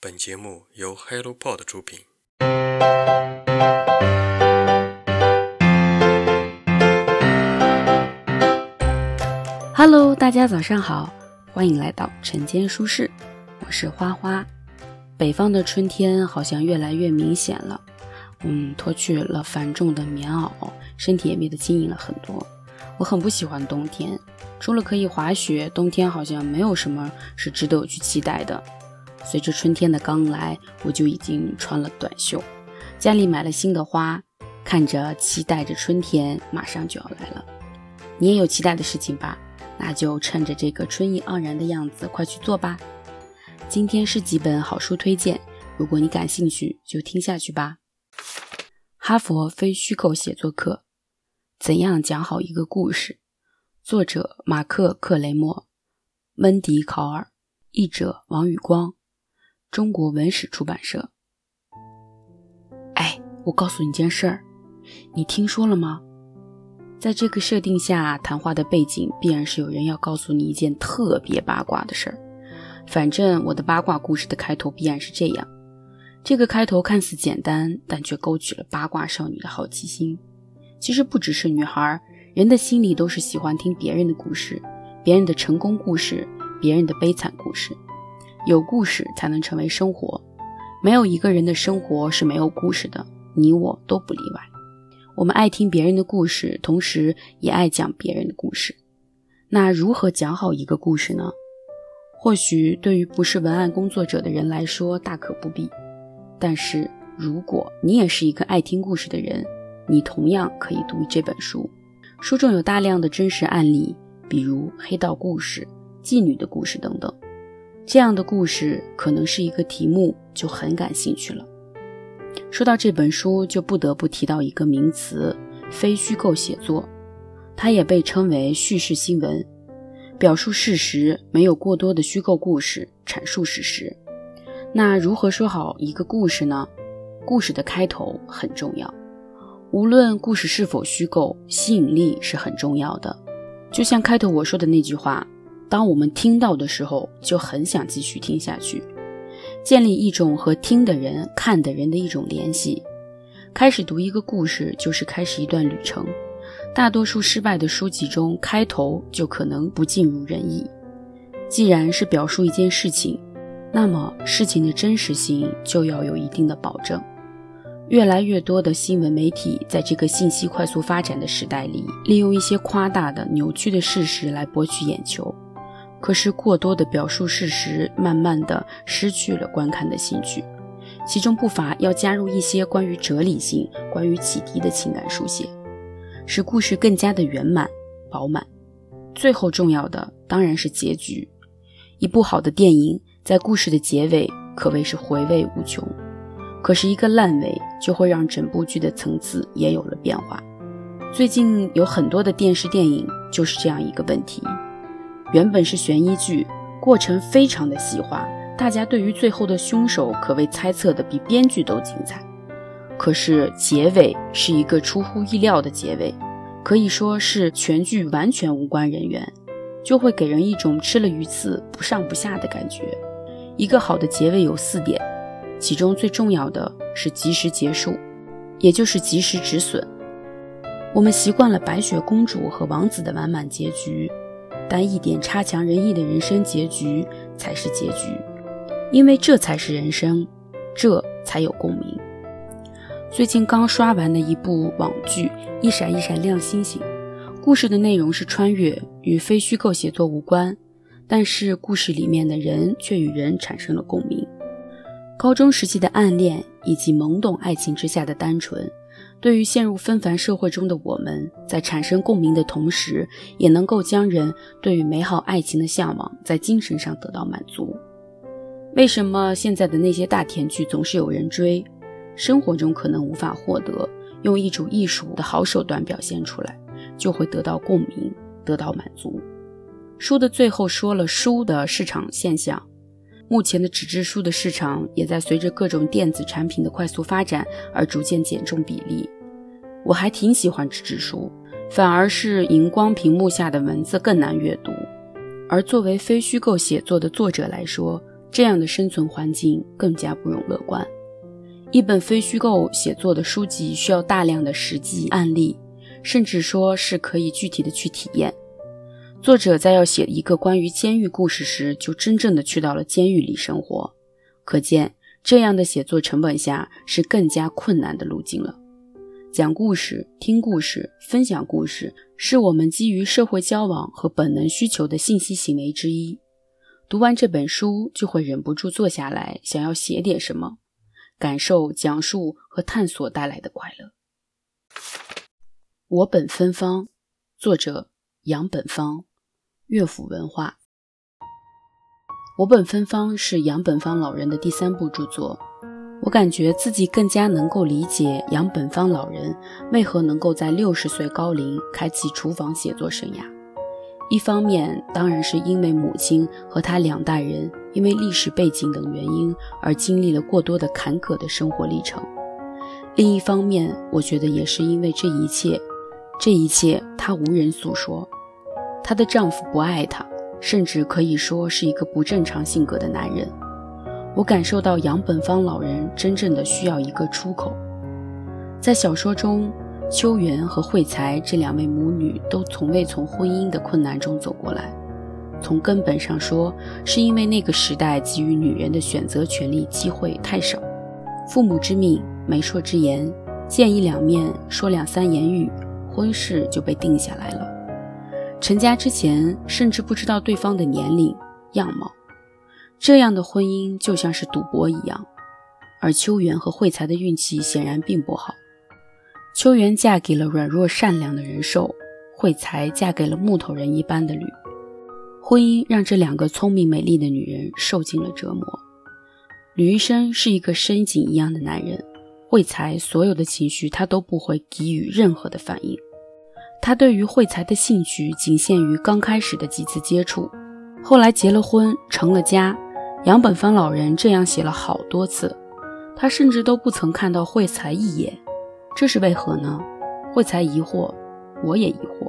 本节目由 HelloPod 出品。Hello，大家早上好，欢迎来到晨间舒适，我是花花。北方的春天好像越来越明显了，嗯，脱去了繁重的棉袄，身体也变得轻盈了很多。我很不喜欢冬天，除了可以滑雪，冬天好像没有什么是值得我去期待的。随着春天的刚来，我就已经穿了短袖，家里买了新的花，看着期待着春天马上就要来了。你也有期待的事情吧？那就趁着这个春意盎然的样子，快去做吧。今天是几本好书推荐，如果你感兴趣，就听下去吧。哈佛非虚构写作课。怎样讲好一个故事？作者马克·克雷默，温迪·考尔，译者王宇光，中国文史出版社。哎，我告诉你件事儿，你听说了吗？在这个设定下，谈话的背景必然是有人要告诉你一件特别八卦的事儿。反正我的八卦故事的开头必然是这样。这个开头看似简单，但却勾起了八卦少女的好奇心。其实不只是女孩，人的心里都是喜欢听别人的故事，别人的成功故事，别人的悲惨故事。有故事才能成为生活，没有一个人的生活是没有故事的，你我都不例外。我们爱听别人的故事，同时也爱讲别人的故事。那如何讲好一个故事呢？或许对于不是文案工作者的人来说大可不必，但是如果你也是一个爱听故事的人，你同样可以读这本书，书中有大量的真实案例，比如黑道故事、妓女的故事等等。这样的故事可能是一个题目就很感兴趣了。说到这本书，就不得不提到一个名词——非虚构写作，它也被称为叙事新闻，表述事实，没有过多的虚构故事，阐述事实。那如何说好一个故事呢？故事的开头很重要。无论故事是否虚构，吸引力是很重要的。就像开头我说的那句话：“当我们听到的时候，就很想继续听下去。”建立一种和听的人、看的人的一种联系。开始读一个故事，就是开始一段旅程。大多数失败的书籍中，开头就可能不尽如人意。既然是表述一件事情，那么事情的真实性就要有一定的保证。越来越多的新闻媒体在这个信息快速发展的时代里，利用一些夸大的、扭曲的事实来博取眼球。可是，过多的表述事实，慢慢的失去了观看的兴趣。其中不乏要加入一些关于哲理性、关于启迪的情感书写，使故事更加的圆满饱满。最后重要的当然是结局。一部好的电影在故事的结尾可谓是回味无穷。可是，一个烂尾就会让整部剧的层次也有了变化。最近有很多的电视电影就是这样一个问题：原本是悬疑剧，过程非常的细化，大家对于最后的凶手可谓猜测的比编剧都精彩。可是结尾是一个出乎意料的结尾，可以说是全剧完全无关人员，就会给人一种吃了鱼刺不上不下的感觉。一个好的结尾有四点。其中最重要的是及时结束，也就是及时止损。我们习惯了白雪公主和王子的完满结局，但一点差强人意的人生结局才是结局，因为这才是人生，这才有共鸣。最近刚刷完的一部网剧《一闪一闪亮星星》，故事的内容是穿越，与非虚构写作无关，但是故事里面的人却与人产生了共鸣。高中时期的暗恋以及懵懂爱情之下的单纯，对于陷入纷繁社会中的我们，在产生共鸣的同时，也能够将人对于美好爱情的向往在精神上得到满足。为什么现在的那些大甜剧总是有人追？生活中可能无法获得，用一种艺术的好手段表现出来，就会得到共鸣，得到满足。书的最后说了书的市场现象。目前的纸质书的市场也在随着各种电子产品的快速发展而逐渐减重比例。我还挺喜欢纸质书，反而是荧光屏幕下的文字更难阅读。而作为非虚构写作的作者来说，这样的生存环境更加不容乐观。一本非虚构写作的书籍需要大量的实际案例，甚至说是可以具体的去体验。作者在要写一个关于监狱故事时，就真正的去到了监狱里生活，可见这样的写作成本下是更加困难的路径了。讲故事、听故事、分享故事，是我们基于社会交往和本能需求的信息行为之一。读完这本书，就会忍不住坐下来，想要写点什么，感受讲述和探索带来的快乐。我本芬芳，作者杨本芳。乐府文化，我本芬芳是杨本芳老人的第三部著作。我感觉自己更加能够理解杨本芳老人为何能够在六十岁高龄开启厨房写作生涯。一方面，当然是因为母亲和他两代人因为历史背景等原因而经历了过多的坎坷的生活历程；另一方面，我觉得也是因为这一切，这一切他无人诉说。她的丈夫不爱她，甚至可以说是一个不正常性格的男人。我感受到杨本芳老人真正的需要一个出口。在小说中，秋元和惠才这两位母女都从未从婚姻的困难中走过来。从根本上说，是因为那个时代给予女人的选择权利机会太少。父母之命，媒妁之言，见一两面，说两三言语，婚事就被定下来了。成家之前，甚至不知道对方的年龄、样貌，这样的婚姻就像是赌博一样。而秋元和惠才的运气显然并不好。秋元嫁给了软弱善良的人兽，惠才嫁给了木头人一般的吕。婚姻让这两个聪明美丽的女人受尽了折磨。吕医生是一个深井一样的男人，惠才所有的情绪他都不会给予任何的反应。他对于惠才的兴趣仅限于刚开始的几次接触，后来结了婚，成了家。杨本芳老人这样写了好多次，他甚至都不曾看到惠才一眼，这是为何呢？惠才疑惑，我也疑惑。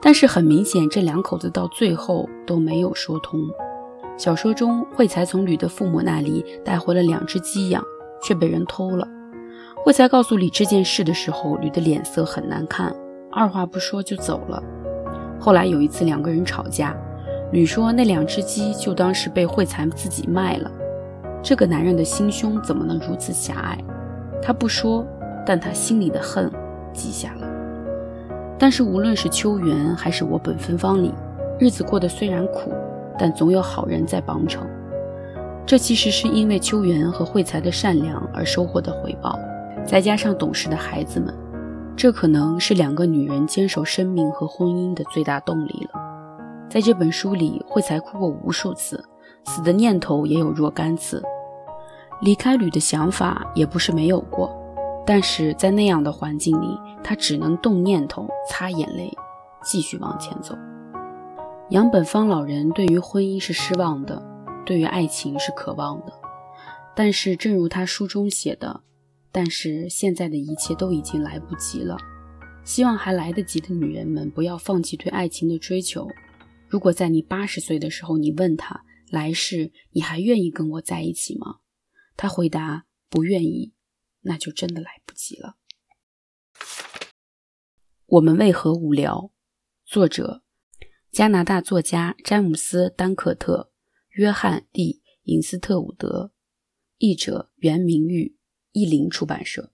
但是很明显，这两口子到最后都没有说通。小说中，惠才从吕的父母那里带回了两只鸡养，却被人偷了。惠才告诉吕这件事的时候，吕的脸色很难看。二话不说就走了。后来有一次两个人吵架，吕说那两只鸡就当是被惠才自己卖了。这个男人的心胸怎么能如此狭隘？他不说，但他心里的恨记下了。但是无论是秋园还是我本芬芳里，日子过得虽然苦，但总有好人在帮衬。这其实是因为秋园和惠才的善良而收获的回报，再加上懂事的孩子们。这可能是两个女人坚守生命和婚姻的最大动力了。在这本书里，惠才哭过无数次，死的念头也有若干次，离开吕的想法也不是没有过。但是在那样的环境里，他只能动念头、擦眼泪，继续往前走。杨本芳老人对于婚姻是失望的，对于爱情是渴望的，但是正如他书中写的。但是现在的一切都已经来不及了。希望还来得及的女人们不要放弃对爱情的追求。如果在你八十岁的时候，你问他来世你还愿意跟我在一起吗？他回答不愿意，那就真的来不及了。我们为何无聊？作者：加拿大作家詹姆斯·丹克特、约翰 ·D· 尹斯特伍德，译者：袁明玉。译林出版社。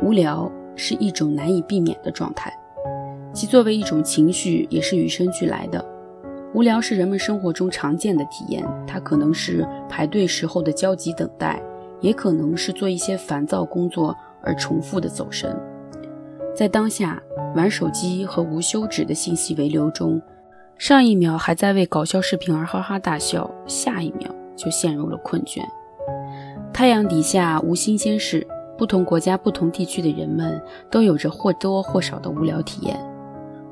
无聊是一种难以避免的状态，其作为一种情绪也是与生俱来的。无聊是人们生活中常见的体验，它可能是排队时候的焦急等待，也可能是做一些烦躁工作而重复的走神。在当下玩手机和无休止的信息围流中，上一秒还在为搞笑视频而哈哈大笑，下一秒就陷入了困倦。太阳底下无新鲜事，不同国家、不同地区的人们都有着或多或少的无聊体验。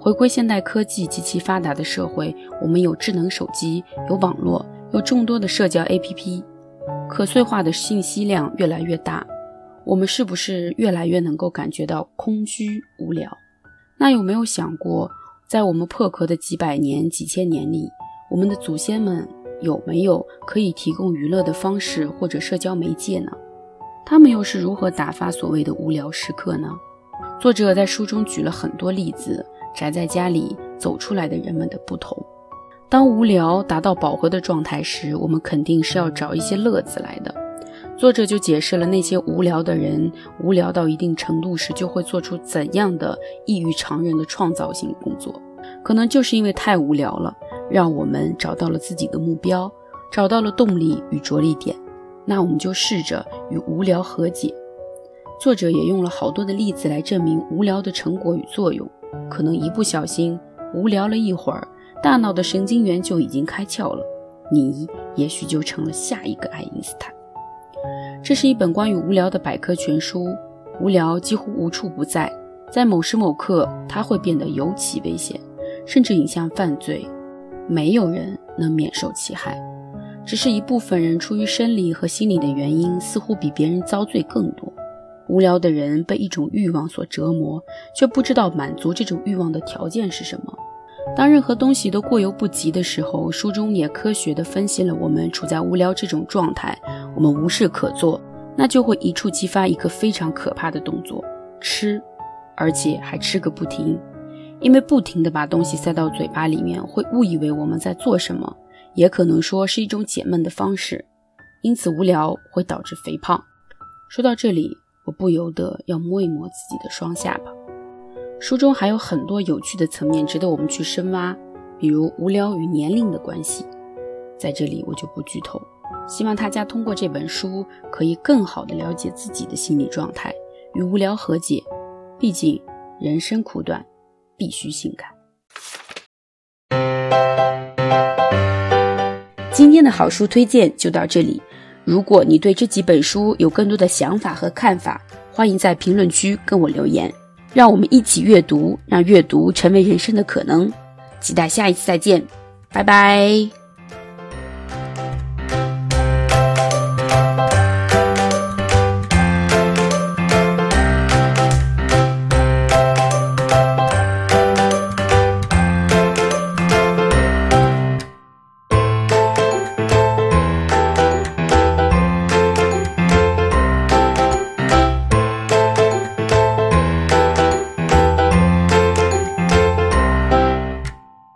回归现代科技极其发达的社会，我们有智能手机，有网络，有众多的社交 APP，可碎化的信息量越来越大。我们是不是越来越能够感觉到空虚无聊？那有没有想过，在我们破壳的几百年、几千年里，我们的祖先们？有没有可以提供娱乐的方式或者社交媒介呢？他们又是如何打发所谓的无聊时刻呢？作者在书中举了很多例子，宅在家里走出来的人们的不同。当无聊达到饱和的状态时，我们肯定是要找一些乐子来的。作者就解释了那些无聊的人，无聊到一定程度时，就会做出怎样的异于常人的创造性工作。可能就是因为太无聊了，让我们找到了自己的目标，找到了动力与着力点。那我们就试着与无聊和解。作者也用了好多的例子来证明无聊的成果与作用。可能一不小心无聊了一会儿，大脑的神经元就已经开窍了，你也许就成了下一个爱因斯坦。这是一本关于无聊的百科全书。无聊几乎无处不在，在某时某刻，它会变得尤其危险，甚至引向犯罪。没有人能免受其害，只是一部分人出于生理和心理的原因，似乎比别人遭罪更多。无聊的人被一种欲望所折磨，却不知道满足这种欲望的条件是什么。当任何东西都过犹不及的时候，书中也科学地分析了我们处在无聊这种状态，我们无事可做，那就会一触即发一个非常可怕的动作——吃，而且还吃个不停。因为不停地把东西塞到嘴巴里面，会误以为我们在做什么，也可能说是一种解闷的方式。因此，无聊会导致肥胖。说到这里，我不由得要摸一摸自己的双下巴。书中还有很多有趣的层面值得我们去深挖，比如无聊与年龄的关系，在这里我就不剧透。希望大家通过这本书可以更好的了解自己的心理状态，与无聊和解。毕竟人生苦短，必须性感。今天的好书推荐就到这里。如果你对这几本书有更多的想法和看法，欢迎在评论区跟我留言。让我们一起阅读，让阅读成为人生的可能。期待下一次再见，拜拜。